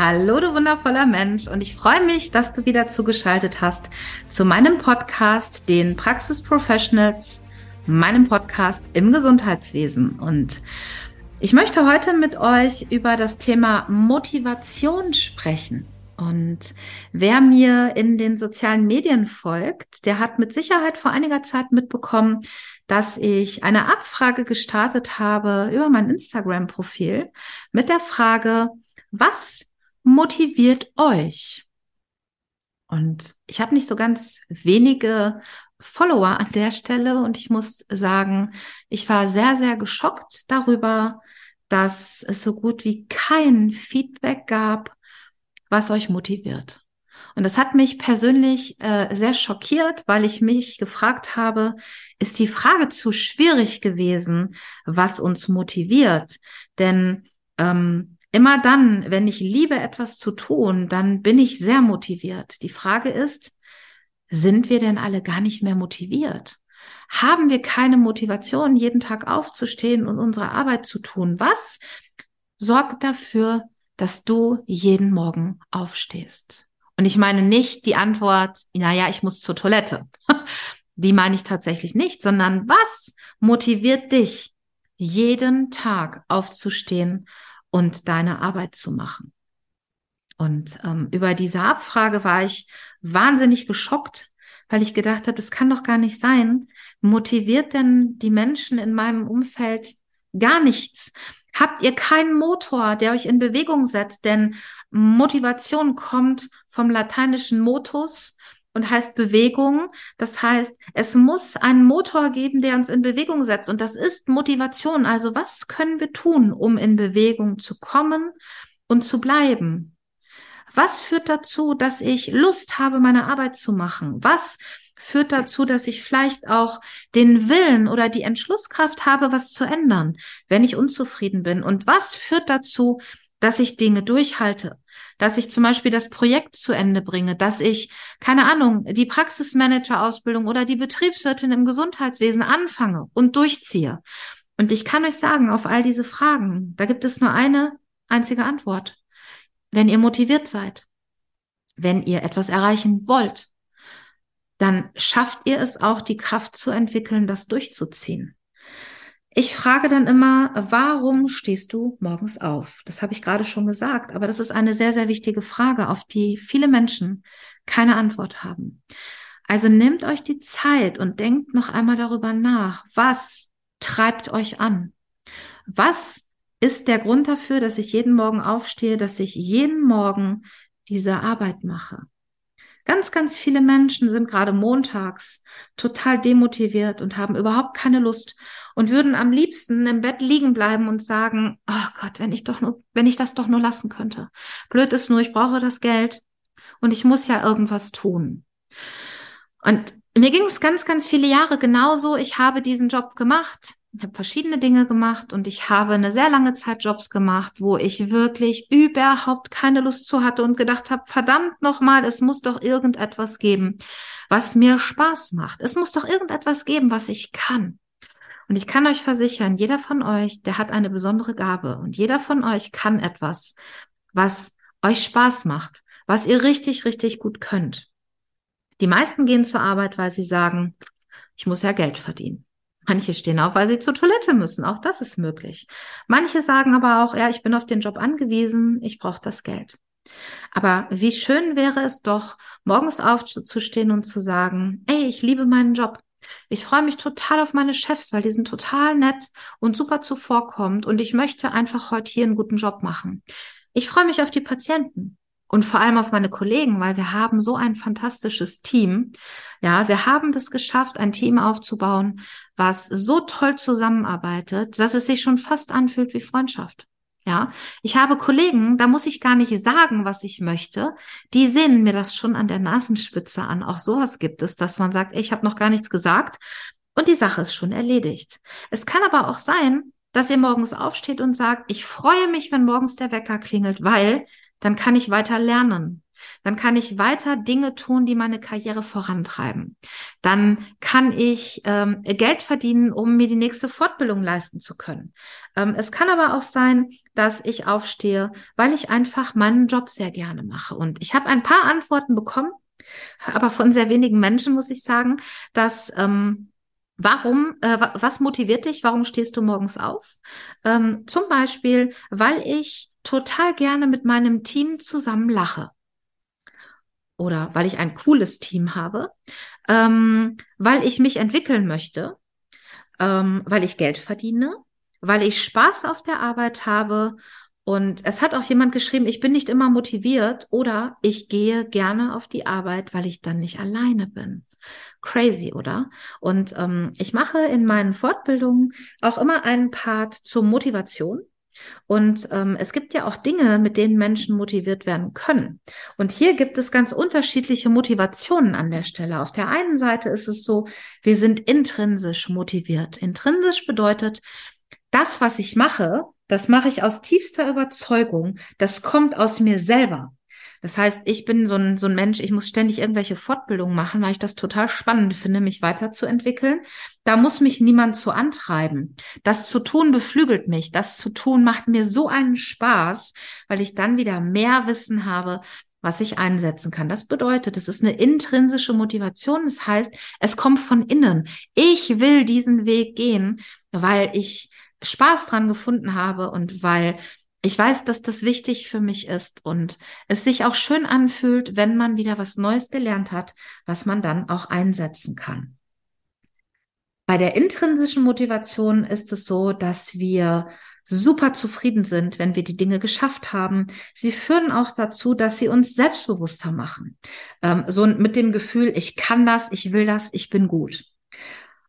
Hallo, du wundervoller Mensch. Und ich freue mich, dass du wieder zugeschaltet hast zu meinem Podcast, den Praxisprofessionals, meinem Podcast im Gesundheitswesen. Und ich möchte heute mit euch über das Thema Motivation sprechen. Und wer mir in den sozialen Medien folgt, der hat mit Sicherheit vor einiger Zeit mitbekommen, dass ich eine Abfrage gestartet habe über mein Instagram-Profil mit der Frage, was motiviert euch? Und ich habe nicht so ganz wenige Follower an der Stelle und ich muss sagen, ich war sehr, sehr geschockt darüber, dass es so gut wie kein Feedback gab, was euch motiviert. Und das hat mich persönlich äh, sehr schockiert, weil ich mich gefragt habe, ist die Frage zu schwierig gewesen, was uns motiviert? Denn ähm, immer dann, wenn ich liebe, etwas zu tun, dann bin ich sehr motiviert. Die Frage ist, sind wir denn alle gar nicht mehr motiviert? Haben wir keine Motivation, jeden Tag aufzustehen und unsere Arbeit zu tun? Was sorgt dafür, dass du jeden Morgen aufstehst? Und ich meine nicht die Antwort, naja, ich muss zur Toilette. Die meine ich tatsächlich nicht, sondern was motiviert dich, jeden Tag aufzustehen und deine Arbeit zu machen? Und ähm, über diese Abfrage war ich wahnsinnig geschockt, weil ich gedacht habe, das kann doch gar nicht sein. Motiviert denn die Menschen in meinem Umfeld gar nichts? Habt ihr keinen Motor, der euch in Bewegung setzt? Denn Motivation kommt vom lateinischen motus und heißt Bewegung. Das heißt, es muss einen Motor geben, der uns in Bewegung setzt. Und das ist Motivation. Also was können wir tun, um in Bewegung zu kommen und zu bleiben? Was führt dazu, dass ich Lust habe, meine Arbeit zu machen? Was führt dazu, dass ich vielleicht auch den Willen oder die Entschlusskraft habe, was zu ändern, wenn ich unzufrieden bin? Und was führt dazu, dass ich Dinge durchhalte, dass ich zum Beispiel das Projekt zu Ende bringe, dass ich, keine Ahnung, die Praxismanager-Ausbildung oder die Betriebswirtin im Gesundheitswesen anfange und durchziehe. Und ich kann euch sagen, auf all diese Fragen, da gibt es nur eine einzige Antwort. Wenn ihr motiviert seid, wenn ihr etwas erreichen wollt, dann schafft ihr es auch, die Kraft zu entwickeln, das durchzuziehen. Ich frage dann immer, warum stehst du morgens auf? Das habe ich gerade schon gesagt, aber das ist eine sehr, sehr wichtige Frage, auf die viele Menschen keine Antwort haben. Also nehmt euch die Zeit und denkt noch einmal darüber nach, was treibt euch an? Was ist der Grund dafür, dass ich jeden Morgen aufstehe, dass ich jeden Morgen diese Arbeit mache? Ganz, ganz viele Menschen sind gerade montags total demotiviert und haben überhaupt keine Lust und würden am liebsten im Bett liegen bleiben und sagen, oh Gott, wenn ich doch nur, wenn ich das doch nur lassen könnte. Blöd ist nur, ich brauche das Geld und ich muss ja irgendwas tun. Und mir ging es ganz, ganz viele Jahre genauso. Ich habe diesen Job gemacht. Ich habe verschiedene Dinge gemacht und ich habe eine sehr lange Zeit Jobs gemacht, wo ich wirklich überhaupt keine Lust zu hatte und gedacht habe, verdammt nochmal, es muss doch irgendetwas geben, was mir Spaß macht. Es muss doch irgendetwas geben, was ich kann. Und ich kann euch versichern, jeder von euch, der hat eine besondere Gabe und jeder von euch kann etwas, was euch Spaß macht, was ihr richtig, richtig gut könnt. Die meisten gehen zur Arbeit, weil sie sagen, ich muss ja Geld verdienen. Manche stehen auf, weil sie zur Toilette müssen. Auch das ist möglich. Manche sagen aber auch, ja, ich bin auf den Job angewiesen, ich brauche das Geld. Aber wie schön wäre es doch, morgens aufzustehen und zu sagen, ey, ich liebe meinen Job. Ich freue mich total auf meine Chefs, weil die sind total nett und super zuvorkommend und ich möchte einfach heute hier einen guten Job machen. Ich freue mich auf die Patienten und vor allem auf meine Kollegen, weil wir haben so ein fantastisches Team. Ja, wir haben das geschafft, ein Team aufzubauen, was so toll zusammenarbeitet, dass es sich schon fast anfühlt wie Freundschaft. Ja, ich habe Kollegen, da muss ich gar nicht sagen, was ich möchte. Die sehen mir das schon an der Nasenspitze an. Auch sowas gibt es, dass man sagt, ich habe noch gar nichts gesagt und die Sache ist schon erledigt. Es kann aber auch sein, dass ihr morgens aufsteht und sagt, ich freue mich, wenn morgens der Wecker klingelt, weil dann kann ich weiter lernen. Dann kann ich weiter Dinge tun, die meine Karriere vorantreiben. Dann kann ich ähm, Geld verdienen, um mir die nächste Fortbildung leisten zu können. Ähm, es kann aber auch sein, dass ich aufstehe, weil ich einfach meinen Job sehr gerne mache. Und ich habe ein paar Antworten bekommen, aber von sehr wenigen Menschen muss ich sagen, dass ähm, Warum, äh, was motiviert dich? Warum stehst du morgens auf? Ähm, zum Beispiel, weil ich total gerne mit meinem Team zusammen lache oder weil ich ein cooles Team habe, ähm, weil ich mich entwickeln möchte, ähm, weil ich Geld verdiene, weil ich Spaß auf der Arbeit habe. Und es hat auch jemand geschrieben, ich bin nicht immer motiviert oder ich gehe gerne auf die Arbeit, weil ich dann nicht alleine bin. Crazy, oder? Und ähm, ich mache in meinen Fortbildungen auch immer einen Part zur Motivation. Und ähm, es gibt ja auch Dinge, mit denen Menschen motiviert werden können. Und hier gibt es ganz unterschiedliche Motivationen an der Stelle. Auf der einen Seite ist es so, wir sind intrinsisch motiviert. Intrinsisch bedeutet, das, was ich mache, das mache ich aus tiefster Überzeugung. Das kommt aus mir selber. Das heißt, ich bin so ein, so ein Mensch, ich muss ständig irgendwelche Fortbildungen machen, weil ich das total spannend finde, mich weiterzuentwickeln. Da muss mich niemand zu antreiben. Das zu tun beflügelt mich. Das zu tun macht mir so einen Spaß, weil ich dann wieder mehr Wissen habe, was ich einsetzen kann. Das bedeutet, es ist eine intrinsische Motivation. Das heißt, es kommt von innen. Ich will diesen Weg gehen, weil ich Spaß dran gefunden habe und weil ich weiß, dass das wichtig für mich ist und es sich auch schön anfühlt, wenn man wieder was Neues gelernt hat, was man dann auch einsetzen kann. Bei der intrinsischen Motivation ist es so, dass wir super zufrieden sind, wenn wir die Dinge geschafft haben. Sie führen auch dazu, dass sie uns selbstbewusster machen. Ähm, so mit dem Gefühl, ich kann das, ich will das, ich bin gut.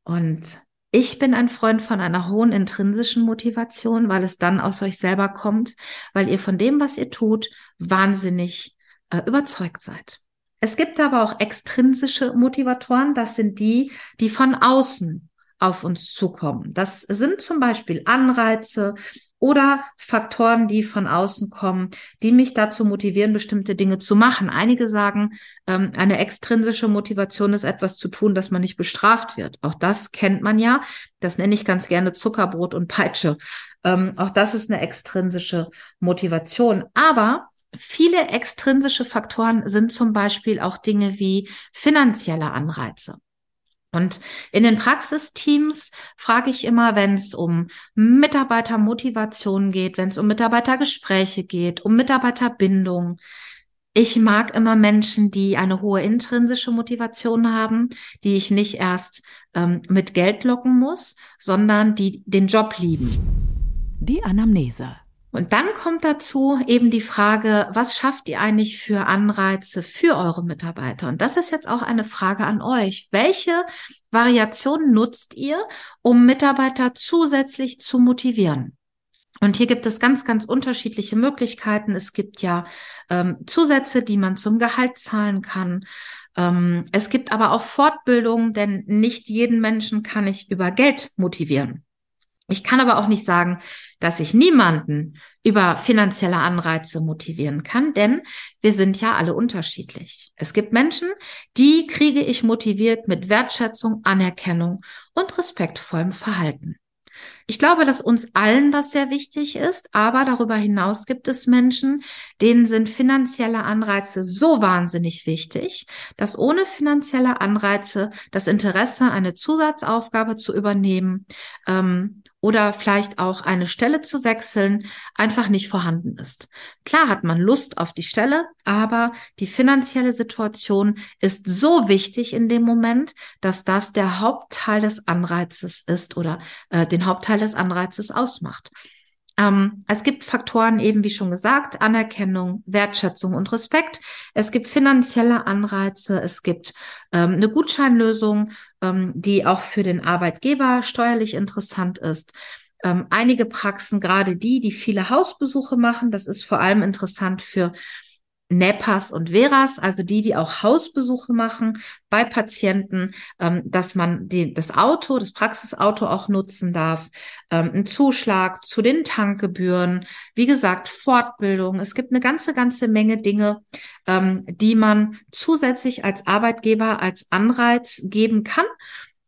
Und ich bin ein Freund von einer hohen intrinsischen Motivation, weil es dann aus euch selber kommt, weil ihr von dem, was ihr tut, wahnsinnig äh, überzeugt seid. Es gibt aber auch extrinsische Motivatoren, das sind die, die von außen auf uns zukommen. Das sind zum Beispiel Anreize, oder Faktoren, die von außen kommen, die mich dazu motivieren, bestimmte Dinge zu machen. Einige sagen, ähm, eine extrinsische Motivation ist etwas zu tun, dass man nicht bestraft wird. Auch das kennt man ja. Das nenne ich ganz gerne Zuckerbrot und Peitsche. Ähm, auch das ist eine extrinsische Motivation. Aber viele extrinsische Faktoren sind zum Beispiel auch Dinge wie finanzielle Anreize. Und in den Praxisteams frage ich immer, wenn es um Mitarbeitermotivation geht, wenn es um Mitarbeitergespräche geht, um Mitarbeiterbindung. Ich mag immer Menschen, die eine hohe intrinsische Motivation haben, die ich nicht erst ähm, mit Geld locken muss, sondern die den Job lieben. Die Anamnese. Und dann kommt dazu eben die Frage, was schafft ihr eigentlich für Anreize für eure Mitarbeiter? Und das ist jetzt auch eine Frage an euch. Welche Variationen nutzt ihr, um Mitarbeiter zusätzlich zu motivieren? Und hier gibt es ganz, ganz unterschiedliche Möglichkeiten. Es gibt ja ähm, Zusätze, die man zum Gehalt zahlen kann. Ähm, es gibt aber auch Fortbildungen, denn nicht jeden Menschen kann ich über Geld motivieren. Ich kann aber auch nicht sagen, dass ich niemanden über finanzielle Anreize motivieren kann, denn wir sind ja alle unterschiedlich. Es gibt Menschen, die kriege ich motiviert mit Wertschätzung, Anerkennung und respektvollem Verhalten. Ich glaube, dass uns allen das sehr wichtig ist, aber darüber hinaus gibt es Menschen, denen sind finanzielle Anreize so wahnsinnig wichtig, dass ohne finanzielle Anreize das Interesse, eine Zusatzaufgabe zu übernehmen, ähm, oder vielleicht auch eine Stelle zu wechseln einfach nicht vorhanden ist. Klar hat man Lust auf die Stelle, aber die finanzielle Situation ist so wichtig in dem Moment, dass das der Hauptteil des Anreizes ist oder äh, den Hauptteil des Anreizes ausmacht. Ähm, es gibt Faktoren eben, wie schon gesagt, Anerkennung, Wertschätzung und Respekt. Es gibt finanzielle Anreize. Es gibt ähm, eine Gutscheinlösung, ähm, die auch für den Arbeitgeber steuerlich interessant ist. ähm, einige Praxen, gerade die, die viele Hausbesuche machen, das ist vor allem interessant für NEPAS und Veras, also die, die auch Hausbesuche machen bei Patienten, ähm, dass man die, das Auto, das Praxisauto auch nutzen darf, ähm, ein Zuschlag zu den Tankgebühren, wie gesagt, Fortbildung. Es gibt eine ganze, ganze Menge Dinge, ähm, die man zusätzlich als Arbeitgeber als Anreiz geben kann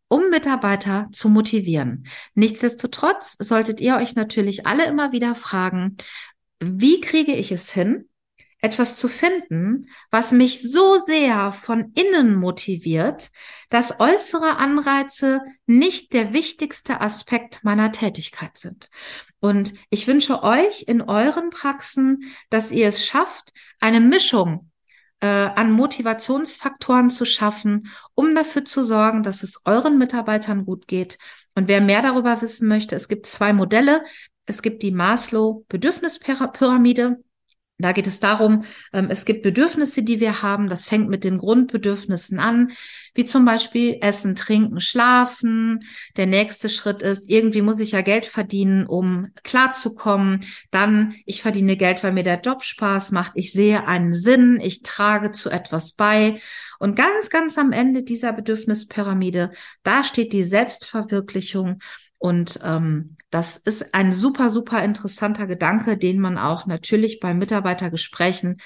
um Mitarbeiter zu motivieren. Nichtsdestotrotz solltet ihr euch natürlich alle immer wieder fragen, wie kriege ich es hin, etwas zu finden, was mich so sehr von innen motiviert, dass äußere Anreize nicht der wichtigste Aspekt meiner Tätigkeit sind. Und ich wünsche euch in euren Praxen, dass ihr es schafft, eine Mischung äh, an Motivationsfaktoren zu schaffen, um dafür zu sorgen, dass es euren Mitarbeitern gut geht. Und wer mehr darüber wissen möchte, es gibt zwei Modelle. Es gibt die Maslow Bedürfnispyramide. Da geht es darum, ähm, es gibt Bedürfnisse, die wir haben. Das fängt mit den Grundbedürfnissen an, wie zum Beispiel Essen, Trinken, Schlafen. Der nächste Schritt ist, irgendwie muss ich ja Geld verdienen, um klarzukommen. Dann, ich verdiene Geld, weil mir der Job Spaß macht. Ich sehe einen Sinn. Ich trage zu etwas bei. Und ganz, ganz am Ende dieser Bedürfnispyramide, da steht die Selbstverwirklichung. Und ähm, das ist ein super, super interessanter Gedanke, den man auch natürlich bei Mitarbeitergesprächen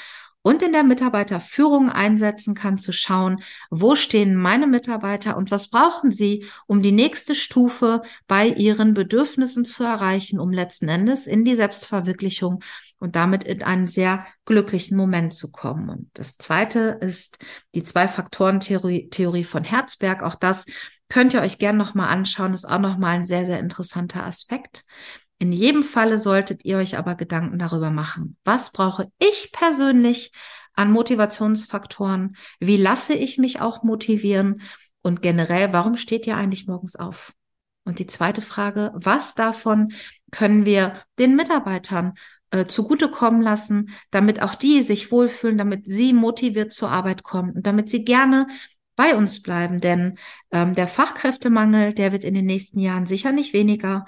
und in der Mitarbeiterführung einsetzen kann, zu schauen, wo stehen meine Mitarbeiter und was brauchen sie, um die nächste Stufe bei ihren Bedürfnissen zu erreichen, um letzten Endes in die Selbstverwirklichung und damit in einen sehr glücklichen Moment zu kommen. Und das zweite ist die Zwei-Faktoren-Theorie von Herzberg. Auch das Könnt ihr euch gern nochmal anschauen, ist auch nochmal ein sehr, sehr interessanter Aspekt. In jedem Falle solltet ihr euch aber Gedanken darüber machen. Was brauche ich persönlich an Motivationsfaktoren? Wie lasse ich mich auch motivieren? Und generell, warum steht ihr eigentlich morgens auf? Und die zweite Frage, was davon können wir den Mitarbeitern äh, zugutekommen lassen, damit auch die sich wohlfühlen, damit sie motiviert zur Arbeit kommen und damit sie gerne bei uns bleiben, denn ähm, der Fachkräftemangel, der wird in den nächsten Jahren sicher nicht weniger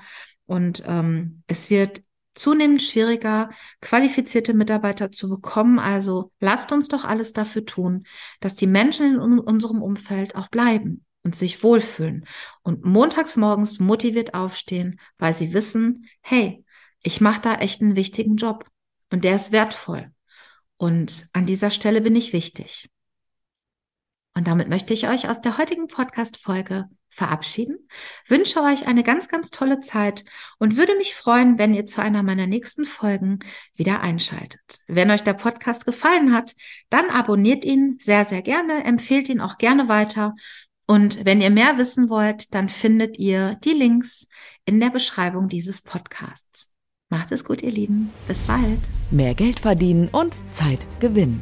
und ähm, es wird zunehmend schwieriger, qualifizierte Mitarbeiter zu bekommen. Also lasst uns doch alles dafür tun, dass die Menschen in unserem Umfeld auch bleiben und sich wohlfühlen und montags morgens motiviert aufstehen, weil sie wissen, hey, ich mache da echt einen wichtigen Job und der ist wertvoll. Und an dieser Stelle bin ich wichtig. Und damit möchte ich euch aus der heutigen Podcast-Folge verabschieden, wünsche euch eine ganz, ganz tolle Zeit und würde mich freuen, wenn ihr zu einer meiner nächsten Folgen wieder einschaltet. Wenn euch der Podcast gefallen hat, dann abonniert ihn sehr, sehr gerne, empfehlt ihn auch gerne weiter. Und wenn ihr mehr wissen wollt, dann findet ihr die Links in der Beschreibung dieses Podcasts. Macht es gut, ihr Lieben. Bis bald. Mehr Geld verdienen und Zeit gewinnen.